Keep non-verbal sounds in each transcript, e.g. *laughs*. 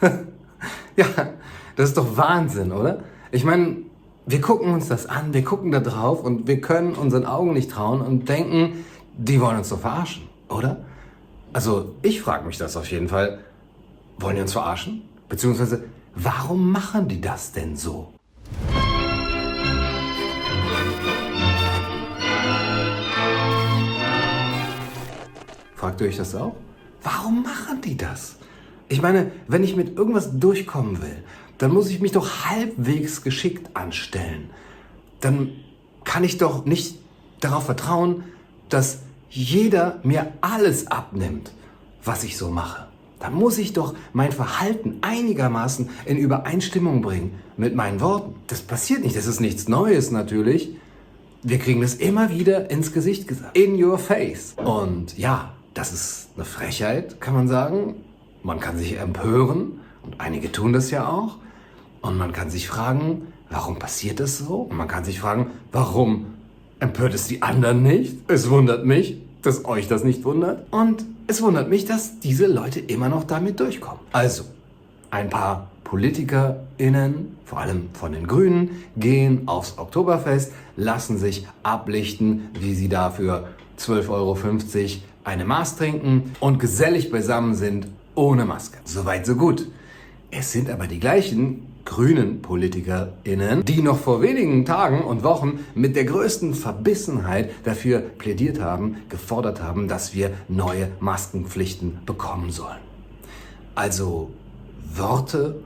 *laughs* ja, das ist doch Wahnsinn, oder? Ich meine, wir gucken uns das an, wir gucken da drauf und wir können unseren Augen nicht trauen und denken, die wollen uns doch verarschen, oder? Also ich frage mich das auf jeden Fall. Wollen die uns verarschen? Beziehungsweise, warum machen die das denn so? Fragt ihr euch das auch? Warum machen die das? Ich meine, wenn ich mit irgendwas durchkommen will, dann muss ich mich doch halbwegs geschickt anstellen. Dann kann ich doch nicht darauf vertrauen, dass jeder mir alles abnimmt, was ich so mache. Dann muss ich doch mein Verhalten einigermaßen in Übereinstimmung bringen mit meinen Worten. Das passiert nicht, das ist nichts Neues natürlich. Wir kriegen das immer wieder ins Gesicht gesagt. In your face. Und ja, das ist eine Frechheit, kann man sagen. Man kann sich empören und einige tun das ja auch. Und man kann sich fragen, warum passiert das so? Und man kann sich fragen, warum empört es die anderen nicht? Es wundert mich, dass euch das nicht wundert. Und es wundert mich, dass diese Leute immer noch damit durchkommen. Also, ein paar PolitikerInnen, vor allem von den Grünen, gehen aufs Oktoberfest, lassen sich ablichten, wie sie dafür 12,50 Euro eine Maß trinken und gesellig beisammen sind ohne Maske. Soweit so gut. Es sind aber die gleichen grünen PolitikerInnen, die noch vor wenigen Tagen und Wochen mit der größten Verbissenheit dafür plädiert haben, gefordert haben, dass wir neue Maskenpflichten bekommen sollen. Also Worte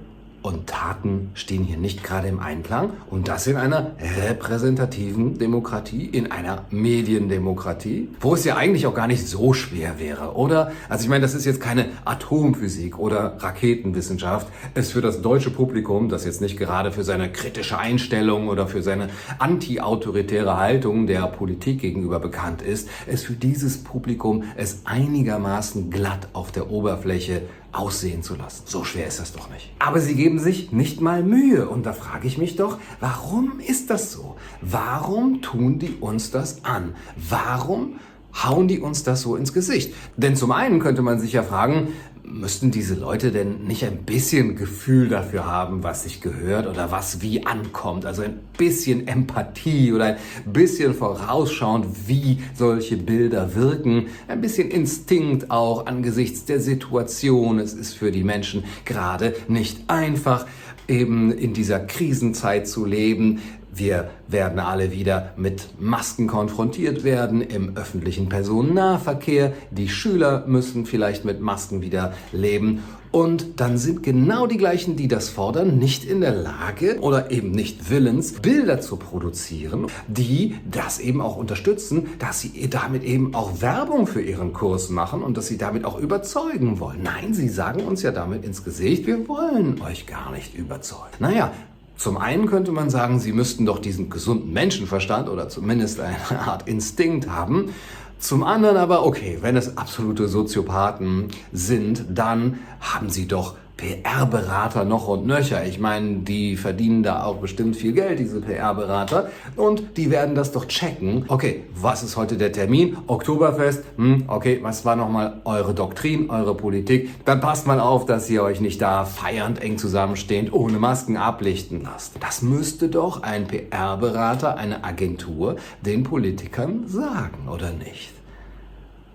und Taten stehen hier nicht gerade im Einklang und das in einer repräsentativen Demokratie, in einer Mediendemokratie, wo es ja eigentlich auch gar nicht so schwer wäre, oder? Also ich meine, das ist jetzt keine Atomphysik oder Raketenwissenschaft. Es für das deutsche Publikum, das jetzt nicht gerade für seine kritische Einstellung oder für seine anti-autoritäre Haltung der Politik gegenüber bekannt ist, es für dieses Publikum es einigermaßen glatt auf der Oberfläche aussehen zu lassen. So schwer ist das doch nicht. Aber sie geben sich nicht mal Mühe. Und da frage ich mich doch, warum ist das so? Warum tun die uns das an? Warum hauen die uns das so ins Gesicht? Denn zum einen könnte man sich ja fragen, müssten diese Leute denn nicht ein bisschen Gefühl dafür haben, was sich gehört oder was wie ankommt? Also ein bisschen Empathie oder ein bisschen vorausschauend, wie solche Bilder wirken. Ein bisschen Instinkt auch angesichts der Situation. Es ist für die Menschen gerade nicht einfach, eben in dieser Krisenzeit zu leben. Wir werden alle wieder mit Masken konfrontiert werden im öffentlichen Personennahverkehr. Die Schüler müssen vielleicht mit Masken wieder leben. Und dann sind genau die gleichen, die das fordern, nicht in der Lage oder eben nicht willens, Bilder zu produzieren, die das eben auch unterstützen, dass sie damit eben auch Werbung für ihren Kurs machen und dass sie damit auch überzeugen wollen. Nein, sie sagen uns ja damit ins Gesicht, wir wollen euch gar nicht überzeugen. Naja, zum einen könnte man sagen, sie müssten doch diesen gesunden Menschenverstand oder zumindest eine Art Instinkt haben. Zum anderen aber, okay, wenn es absolute Soziopathen sind, dann haben sie doch PR-Berater noch und nöcher. Ich meine, die verdienen da auch bestimmt viel Geld, diese PR-Berater. Und die werden das doch checken. Okay, was ist heute der Termin? Oktoberfest. Hm, okay, was war nochmal eure Doktrin, eure Politik? Dann passt mal auf, dass ihr euch nicht da feiernd eng zusammenstehend ohne Masken ablichten lasst. Das müsste doch ein PR-Berater, eine Agentur den Politikern sagen, oder nicht?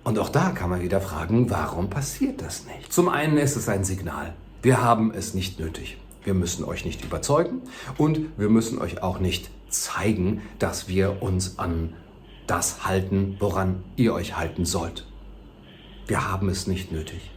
Und auch da kann man wieder fragen, warum passiert das nicht? Zum einen ist es ein Signal. Wir haben es nicht nötig. Wir müssen euch nicht überzeugen und wir müssen euch auch nicht zeigen, dass wir uns an das halten, woran ihr euch halten sollt. Wir haben es nicht nötig.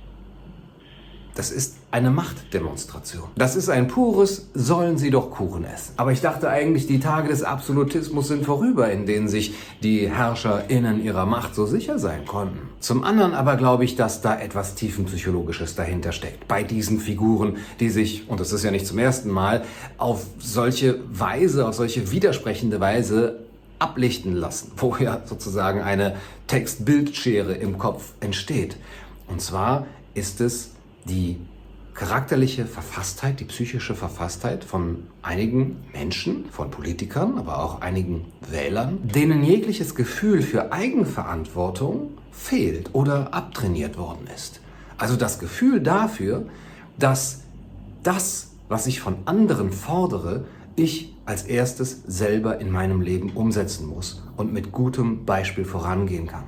Das ist eine Machtdemonstration. Das ist ein pures, sollen sie doch Kuchen essen. Aber ich dachte eigentlich, die Tage des Absolutismus sind vorüber, in denen sich die HerrscherInnen ihrer Macht so sicher sein konnten. Zum anderen aber glaube ich, dass da etwas tiefenpsychologisches dahinter steckt. Bei diesen Figuren, die sich, und das ist ja nicht zum ersten Mal, auf solche Weise, auf solche widersprechende Weise ablichten lassen, wo ja sozusagen eine Text-Bild-Schere im Kopf entsteht. Und zwar ist es die charakterliche Verfasstheit, die psychische Verfasstheit von einigen Menschen, von Politikern, aber auch einigen Wählern, denen jegliches Gefühl für Eigenverantwortung fehlt oder abtrainiert worden ist. Also das Gefühl dafür, dass das, was ich von anderen fordere, ich als erstes selber in meinem Leben umsetzen muss und mit gutem Beispiel vorangehen kann.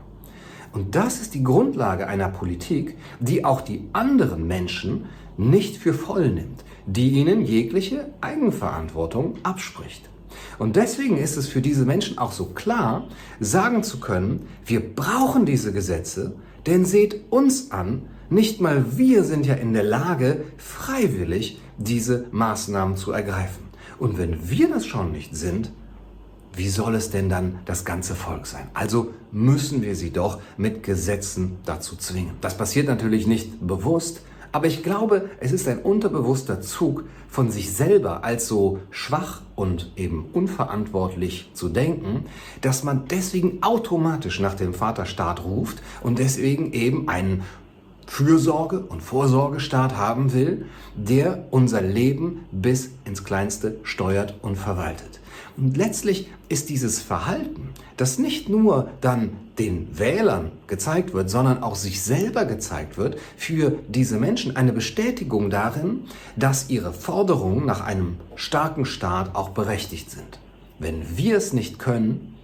Und das ist die Grundlage einer Politik, die auch die anderen Menschen nicht für voll nimmt, die ihnen jegliche Eigenverantwortung abspricht. Und deswegen ist es für diese Menschen auch so klar, sagen zu können, wir brauchen diese Gesetze, denn seht uns an, nicht mal wir sind ja in der Lage, freiwillig diese Maßnahmen zu ergreifen. Und wenn wir das schon nicht sind, wie soll es denn dann das ganze Volk sein? Also müssen wir sie doch mit Gesetzen dazu zwingen. Das passiert natürlich nicht bewusst, aber ich glaube, es ist ein unterbewusster Zug von sich selber als so schwach und eben unverantwortlich zu denken, dass man deswegen automatisch nach dem Vaterstaat ruft und deswegen eben einen Fürsorge- und Vorsorgestaat haben will, der unser Leben bis ins Kleinste steuert und verwaltet. Und letztlich ist dieses Verhalten, das nicht nur dann den Wählern gezeigt wird, sondern auch sich selber gezeigt wird, für diese Menschen eine Bestätigung darin, dass ihre Forderungen nach einem starken Staat auch berechtigt sind. Wenn wir es nicht können,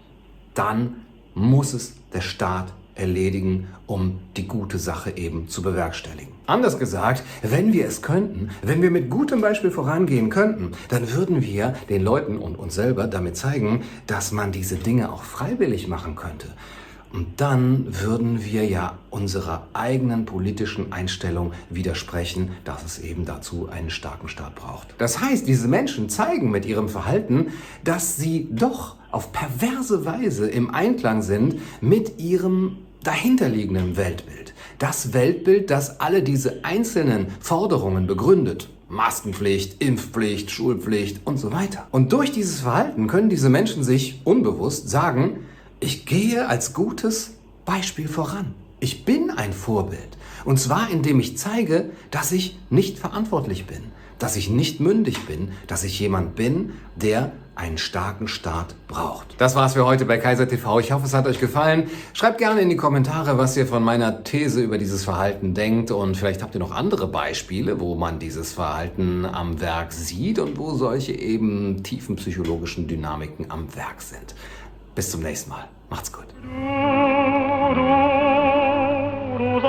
dann muss es der Staat erledigen, um die gute Sache eben zu bewerkstelligen. Anders gesagt, wenn wir es könnten, wenn wir mit gutem Beispiel vorangehen könnten, dann würden wir den Leuten und uns selber damit zeigen, dass man diese Dinge auch freiwillig machen könnte. Und dann würden wir ja unserer eigenen politischen Einstellung widersprechen, dass es eben dazu einen starken Staat braucht. Das heißt, diese Menschen zeigen mit ihrem Verhalten, dass sie doch auf perverse Weise im Einklang sind mit ihrem dahinterliegenden Weltbild. Das Weltbild, das alle diese einzelnen Forderungen begründet. Maskenpflicht, Impfpflicht, Schulpflicht und so weiter. Und durch dieses Verhalten können diese Menschen sich unbewusst sagen, ich gehe als gutes Beispiel voran. Ich bin ein Vorbild. Und zwar indem ich zeige, dass ich nicht verantwortlich bin, dass ich nicht mündig bin, dass ich jemand bin, der einen starken Staat braucht. Das war's für heute bei Kaiser TV. Ich hoffe, es hat euch gefallen. Schreibt gerne in die Kommentare, was ihr von meiner These über dieses Verhalten denkt und vielleicht habt ihr noch andere Beispiele, wo man dieses Verhalten am Werk sieht und wo solche eben tiefen psychologischen Dynamiken am Werk sind. Bis zum nächsten Mal. Macht's gut. Du, du, du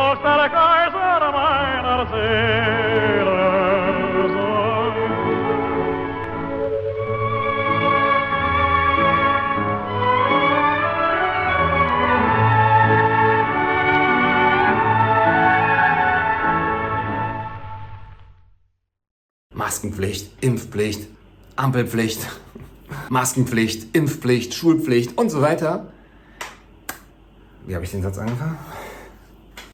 Maskenpflicht, Impfpflicht, Ampelpflicht, *laughs* Maskenpflicht, Impfpflicht, Schulpflicht und so weiter. Wie habe ich den Satz angefangen?